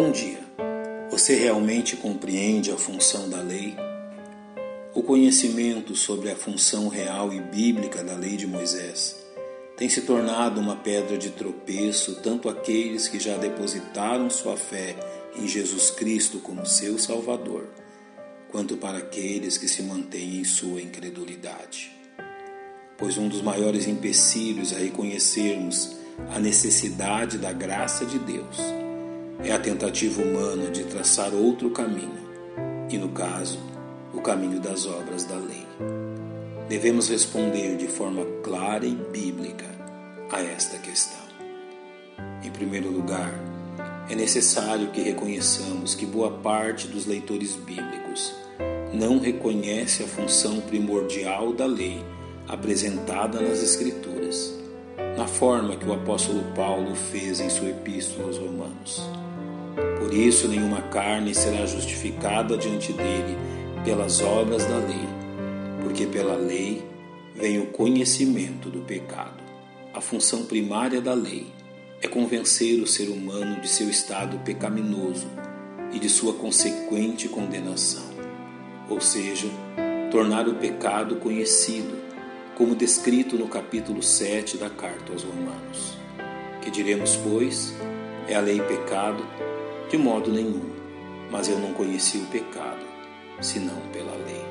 Bom dia. Você realmente compreende a função da lei? O conhecimento sobre a função real e bíblica da lei de Moisés tem se tornado uma pedra de tropeço tanto aqueles que já depositaram sua fé em Jesus Cristo como seu Salvador, quanto para aqueles que se mantêm em sua incredulidade. Pois um dos maiores empecilhos a reconhecermos a necessidade da graça de Deus é a tentativa humana de traçar outro caminho, e no caso, o caminho das obras da lei. Devemos responder de forma clara e bíblica a esta questão. Em primeiro lugar, é necessário que reconheçamos que boa parte dos leitores bíblicos não reconhece a função primordial da lei apresentada nas Escrituras, na forma que o apóstolo Paulo fez em sua epístola aos Romanos. Por isso, nenhuma carne será justificada diante dele pelas obras da lei, porque pela lei vem o conhecimento do pecado. A função primária da lei é convencer o ser humano de seu estado pecaminoso e de sua consequente condenação, ou seja, tornar o pecado conhecido, como descrito no capítulo 7 da carta aos Romanos. Que diremos, pois? É a lei pecado? De modo nenhum, mas eu não conheci o pecado, senão pela lei.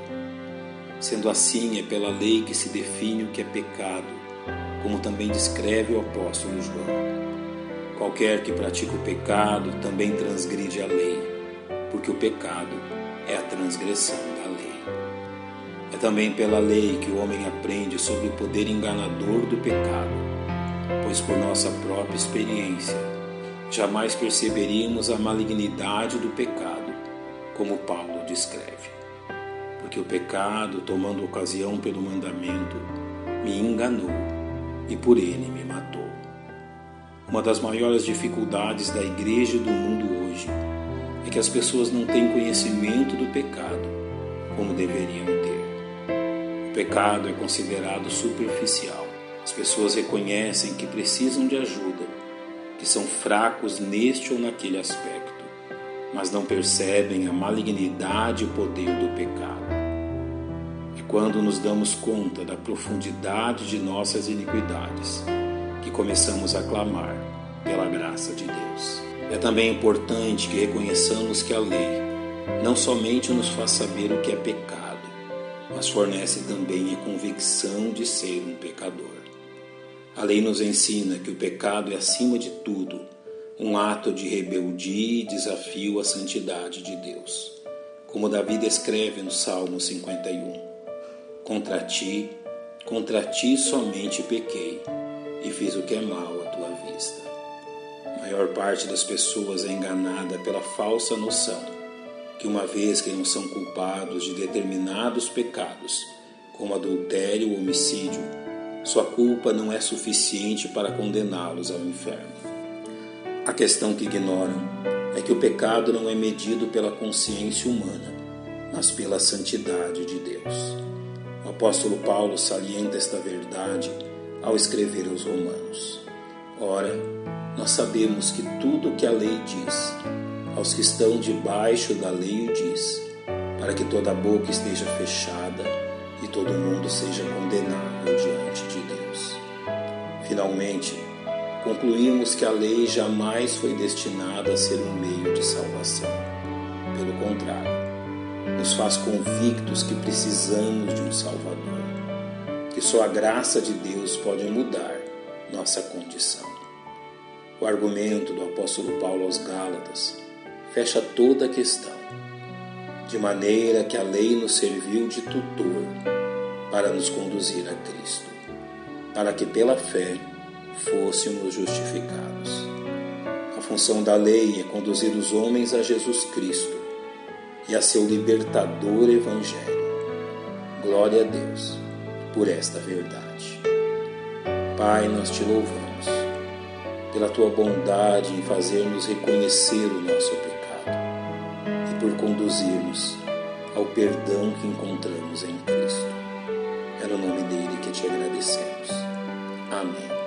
Sendo assim, é pela lei que se define o que é pecado, como também descreve o apóstolo João. Qualquer que pratica o pecado também transgride a lei, porque o pecado é a transgressão da lei. É também pela lei que o homem aprende sobre o poder enganador do pecado, pois por nossa própria experiência jamais perceberíamos a malignidade do pecado, como Paulo descreve. Porque o pecado, tomando ocasião pelo mandamento, me enganou e por ele me matou. Uma das maiores dificuldades da igreja e do mundo hoje é que as pessoas não têm conhecimento do pecado como deveriam ter. O pecado é considerado superficial. As pessoas reconhecem que precisam de ajuda que são fracos neste ou naquele aspecto, mas não percebem a malignidade e o poder do pecado. É quando nos damos conta da profundidade de nossas iniquidades que começamos a clamar pela graça de Deus. É também importante que reconheçamos que a lei não somente nos faz saber o que é pecado, mas fornece também a convicção de ser um pecador. A lei nos ensina que o pecado é, acima de tudo, um ato de rebeldia e desafio à santidade de Deus. Como Davi descreve no Salmo 51: Contra ti, contra ti somente pequei e fiz o que é mal à tua vista. A maior parte das pessoas é enganada pela falsa noção que, uma vez que não são culpados de determinados pecados, como adultério ou homicídio, sua culpa não é suficiente para condená-los ao inferno. A questão que ignoram é que o pecado não é medido pela consciência humana, mas pela santidade de Deus. O apóstolo Paulo salienta esta verdade ao escrever aos Romanos. Ora, nós sabemos que tudo o que a lei diz, aos que estão debaixo da lei o diz, para que toda boca esteja fechada e todo mundo seja Deus. Finalmente, concluímos que a lei jamais foi destinada a ser um meio de salvação. Pelo contrário, nos faz convictos que precisamos de um Salvador, que só a graça de Deus pode mudar nossa condição. O argumento do apóstolo Paulo aos Gálatas fecha toda a questão de maneira que a lei nos serviu de tutor para nos conduzir a Cristo, para que pela fé fôssemos justificados. A função da lei é conduzir os homens a Jesus Cristo e a seu libertador Evangelho. Glória a Deus por esta verdade. Pai, nós te louvamos pela tua bondade em fazer-nos reconhecer o nosso pecado por conduzir-nos ao perdão que encontramos em Cristo. É no nome dele que te agradecemos. Amém.